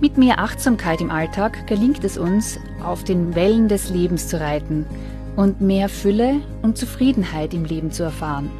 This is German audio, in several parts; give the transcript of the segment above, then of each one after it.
Mit mehr Achtsamkeit im Alltag gelingt es uns, auf den Wellen des Lebens zu reiten und mehr Fülle und Zufriedenheit im Leben zu erfahren.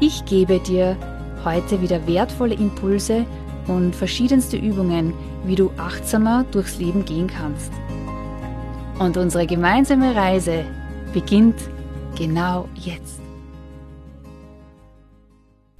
Ich gebe dir heute wieder wertvolle Impulse und verschiedenste Übungen, wie du achtsamer durchs Leben gehen kannst. Und unsere gemeinsame Reise beginnt genau jetzt.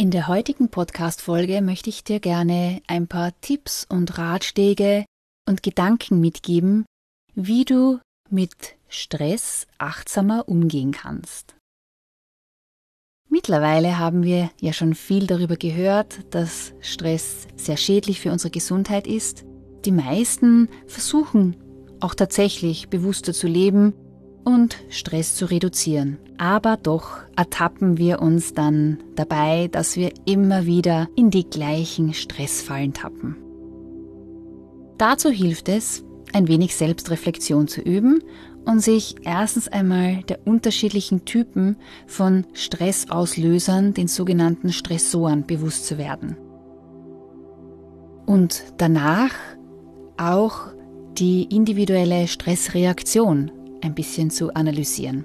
In der heutigen Podcast-Folge möchte ich dir gerne ein paar Tipps und Ratschläge und Gedanken mitgeben, wie du mit Stress achtsamer umgehen kannst. Mittlerweile haben wir ja schon viel darüber gehört, dass Stress sehr schädlich für unsere Gesundheit ist. Die meisten versuchen auch tatsächlich bewusster zu leben und Stress zu reduzieren. Aber doch ertappen wir uns dann dabei, dass wir immer wieder in die gleichen Stressfallen tappen. Dazu hilft es, ein wenig Selbstreflexion zu üben und sich erstens einmal der unterschiedlichen Typen von Stressauslösern, den sogenannten Stressoren, bewusst zu werden. Und danach auch die individuelle Stressreaktion ein bisschen zu analysieren.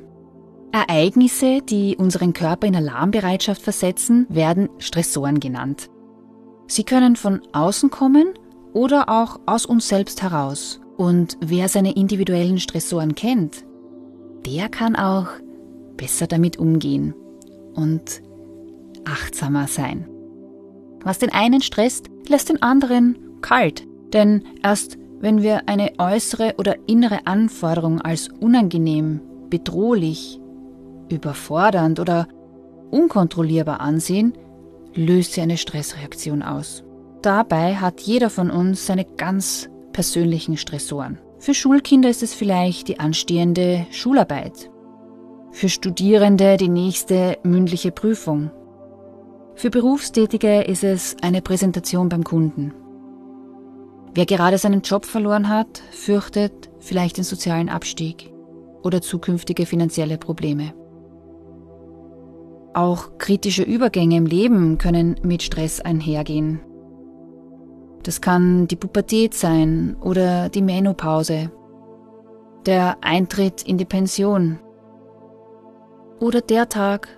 Ereignisse, die unseren Körper in Alarmbereitschaft versetzen, werden Stressoren genannt. Sie können von außen kommen oder auch aus uns selbst heraus. Und wer seine individuellen Stressoren kennt, der kann auch besser damit umgehen und achtsamer sein. Was den einen stresst, lässt den anderen kalt, denn erst wenn wir eine äußere oder innere Anforderung als unangenehm, bedrohlich, überfordernd oder unkontrollierbar ansehen, löst sie eine Stressreaktion aus. Dabei hat jeder von uns seine ganz persönlichen Stressoren. Für Schulkinder ist es vielleicht die anstehende Schularbeit. Für Studierende die nächste mündliche Prüfung. Für Berufstätige ist es eine Präsentation beim Kunden. Wer gerade seinen Job verloren hat, fürchtet vielleicht den sozialen Abstieg oder zukünftige finanzielle Probleme. Auch kritische Übergänge im Leben können mit Stress einhergehen. Das kann die Pubertät sein oder die Menopause, der Eintritt in die Pension oder der Tag,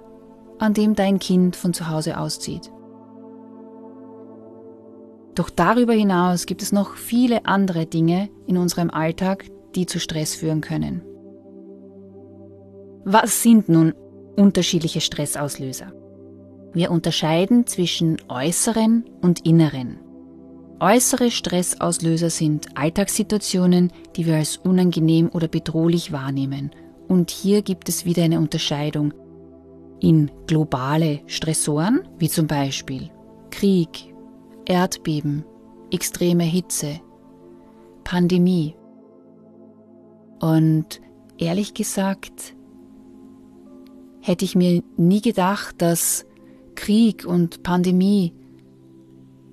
an dem dein Kind von zu Hause auszieht. Doch darüber hinaus gibt es noch viele andere Dinge in unserem Alltag, die zu Stress führen können. Was sind nun unterschiedliche Stressauslöser? Wir unterscheiden zwischen äußeren und inneren. Äußere Stressauslöser sind Alltagssituationen, die wir als unangenehm oder bedrohlich wahrnehmen. Und hier gibt es wieder eine Unterscheidung in globale Stressoren, wie zum Beispiel Krieg, Erdbeben, extreme Hitze, Pandemie. Und ehrlich gesagt, hätte ich mir nie gedacht, dass Krieg und Pandemie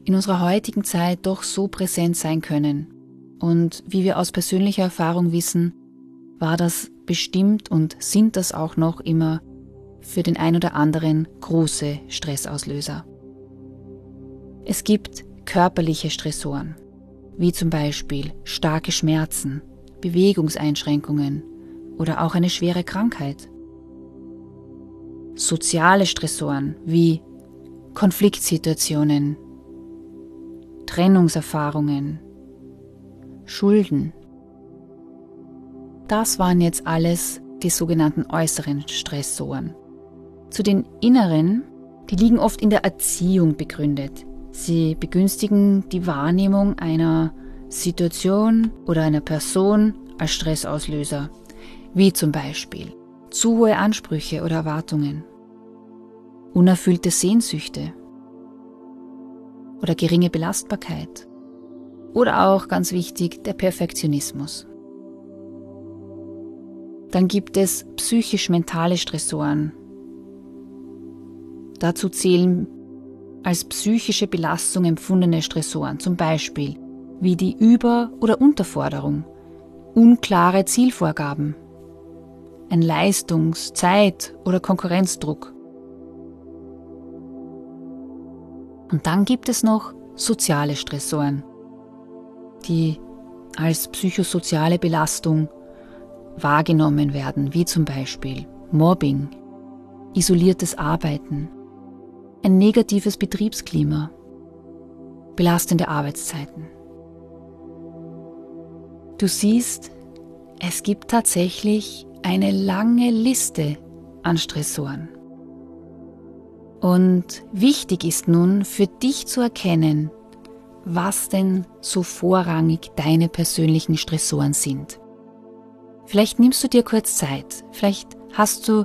in unserer heutigen Zeit doch so präsent sein können. Und wie wir aus persönlicher Erfahrung wissen, war das bestimmt und sind das auch noch immer für den ein oder anderen große Stressauslöser. Es gibt körperliche Stressoren, wie zum Beispiel starke Schmerzen, Bewegungseinschränkungen oder auch eine schwere Krankheit. Soziale Stressoren wie Konfliktsituationen, Trennungserfahrungen, Schulden. Das waren jetzt alles die sogenannten äußeren Stressoren. Zu den inneren, die liegen oft in der Erziehung begründet, Sie begünstigen die Wahrnehmung einer Situation oder einer Person als Stressauslöser, wie zum Beispiel zu hohe Ansprüche oder Erwartungen, unerfüllte Sehnsüchte oder geringe Belastbarkeit oder auch ganz wichtig der Perfektionismus. Dann gibt es psychisch-mentale Stressoren. Dazu zählen als psychische Belastung empfundene Stressoren, zum Beispiel wie die Über- oder Unterforderung, unklare Zielvorgaben, ein Leistungs-, Zeit- oder Konkurrenzdruck. Und dann gibt es noch soziale Stressoren, die als psychosoziale Belastung wahrgenommen werden, wie zum Beispiel Mobbing, isoliertes Arbeiten, ein negatives Betriebsklima, belastende Arbeitszeiten. Du siehst, es gibt tatsächlich eine lange Liste an Stressoren. Und wichtig ist nun für dich zu erkennen, was denn so vorrangig deine persönlichen Stressoren sind. Vielleicht nimmst du dir kurz Zeit, vielleicht hast du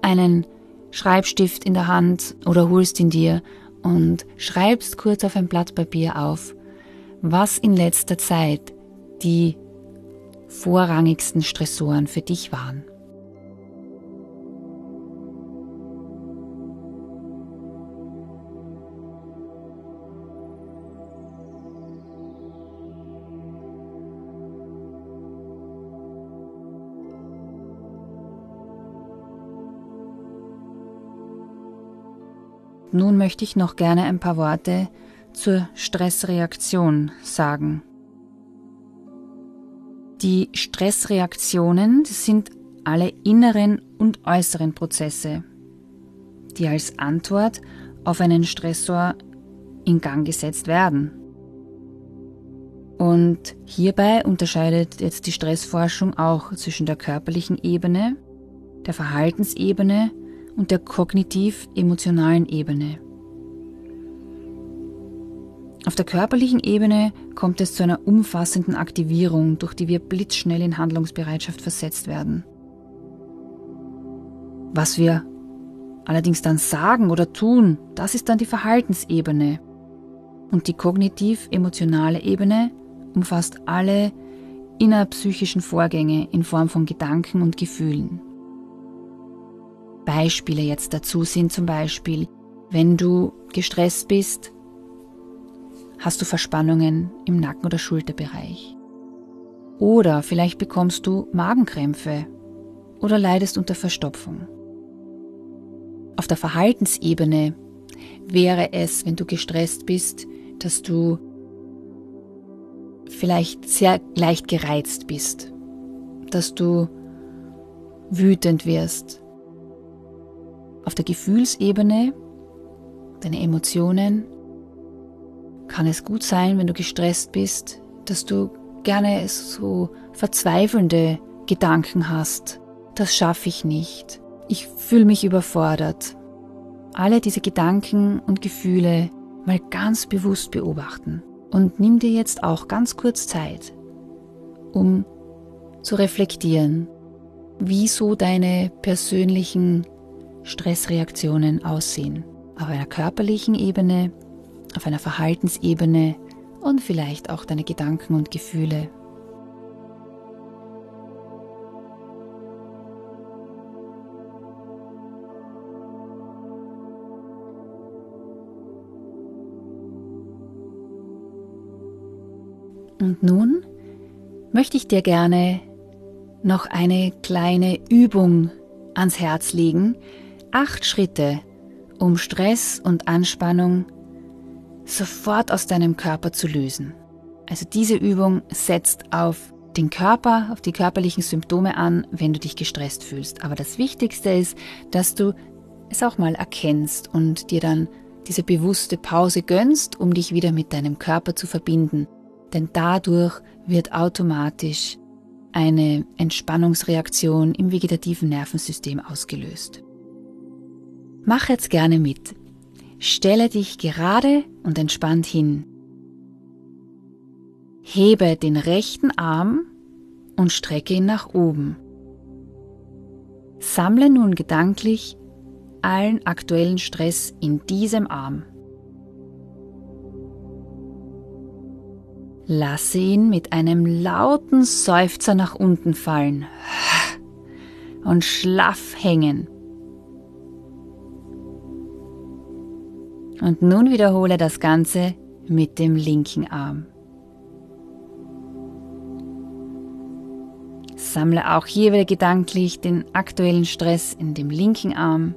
einen Schreibstift in der Hand oder holst ihn dir und schreibst kurz auf ein Blatt Papier auf, was in letzter Zeit die vorrangigsten Stressoren für dich waren. Nun möchte ich noch gerne ein paar Worte zur Stressreaktion sagen. Die Stressreaktionen sind alle inneren und äußeren Prozesse, die als Antwort auf einen Stressor in Gang gesetzt werden. Und hierbei unterscheidet jetzt die Stressforschung auch zwischen der körperlichen Ebene, der Verhaltensebene und der kognitiv-emotionalen Ebene. Auf der körperlichen Ebene kommt es zu einer umfassenden Aktivierung, durch die wir blitzschnell in Handlungsbereitschaft versetzt werden. Was wir allerdings dann sagen oder tun, das ist dann die Verhaltensebene. Und die kognitiv-emotionale Ebene umfasst alle innerpsychischen Vorgänge in Form von Gedanken und Gefühlen. Beispiele jetzt dazu sind zum Beispiel, wenn du gestresst bist, hast du Verspannungen im Nacken- oder Schulterbereich. Oder vielleicht bekommst du Magenkrämpfe oder leidest unter Verstopfung. Auf der Verhaltensebene wäre es, wenn du gestresst bist, dass du vielleicht sehr leicht gereizt bist, dass du wütend wirst, auf der Gefühlsebene, deine Emotionen, kann es gut sein, wenn du gestresst bist, dass du gerne so verzweifelnde Gedanken hast. Das schaffe ich nicht. Ich fühle mich überfordert. Alle diese Gedanken und Gefühle mal ganz bewusst beobachten. Und nimm dir jetzt auch ganz kurz Zeit, um zu reflektieren, wieso deine persönlichen Stressreaktionen aussehen. Auf einer körperlichen Ebene, auf einer Verhaltensebene und vielleicht auch deine Gedanken und Gefühle. Und nun möchte ich dir gerne noch eine kleine Übung ans Herz legen, acht Schritte, um Stress und Anspannung sofort aus deinem Körper zu lösen. Also diese Übung setzt auf den Körper, auf die körperlichen Symptome an, wenn du dich gestresst fühlst. Aber das Wichtigste ist, dass du es auch mal erkennst und dir dann diese bewusste Pause gönnst, um dich wieder mit deinem Körper zu verbinden. Denn dadurch wird automatisch eine Entspannungsreaktion im vegetativen Nervensystem ausgelöst. Mach jetzt gerne mit. Stelle dich gerade und entspannt hin. Hebe den rechten Arm und strecke ihn nach oben. Sammle nun gedanklich allen aktuellen Stress in diesem Arm. Lasse ihn mit einem lauten Seufzer nach unten fallen. und schlaff hängen. Und nun wiederhole das Ganze mit dem linken Arm. Sammle auch hier wieder gedanklich den aktuellen Stress in dem linken Arm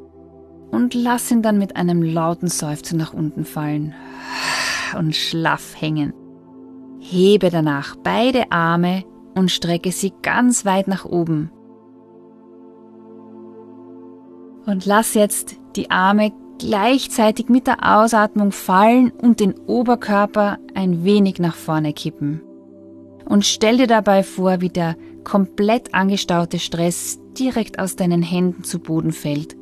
und lass ihn dann mit einem lauten Seufzer nach unten fallen und schlaff hängen. Hebe danach beide Arme und strecke sie ganz weit nach oben. Und lass jetzt die Arme gleichzeitig mit der Ausatmung fallen und den Oberkörper ein wenig nach vorne kippen. Und stell dir dabei vor, wie der komplett angestaute Stress direkt aus deinen Händen zu Boden fällt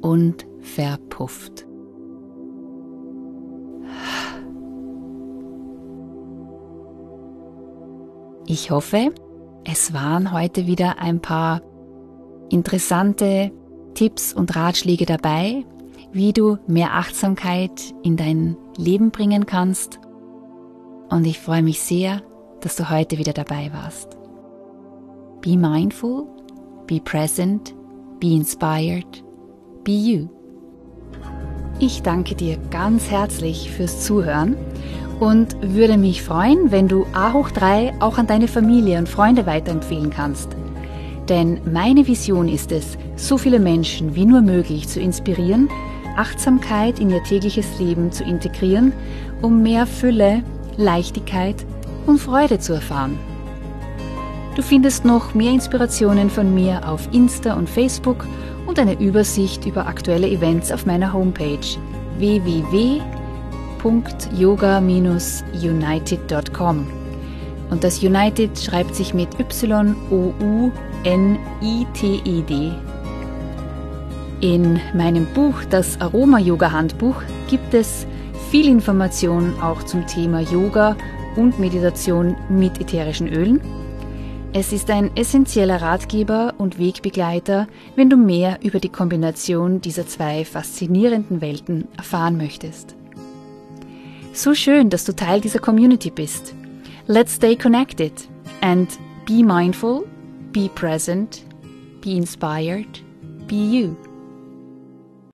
und verpufft. Ich hoffe, es waren heute wieder ein paar interessante Tipps und Ratschläge dabei, wie du mehr Achtsamkeit in dein Leben bringen kannst. Und ich freue mich sehr, dass du heute wieder dabei warst. Be mindful, be present, be inspired, be you. Ich danke dir ganz herzlich fürs Zuhören und würde mich freuen, wenn du A hoch 3 auch an deine Familie und Freunde weiterempfehlen kannst. Denn meine Vision ist es, so viele Menschen wie nur möglich zu inspirieren, Achtsamkeit in ihr tägliches Leben zu integrieren, um mehr Fülle, Leichtigkeit und Freude zu erfahren. Du findest noch mehr Inspirationen von mir auf Insta und Facebook und eine Übersicht über aktuelle Events auf meiner Homepage www.yoga-united.com. Und das United schreibt sich mit Y-O-U-N-I-T-E-D in meinem Buch, das Aroma-Yoga-Handbuch, gibt es viel Information auch zum Thema Yoga und Meditation mit ätherischen Ölen. Es ist ein essentieller Ratgeber und Wegbegleiter, wenn du mehr über die Kombination dieser zwei faszinierenden Welten erfahren möchtest. So schön, dass du Teil dieser Community bist. Let's stay connected and be mindful, be present, be inspired, be you.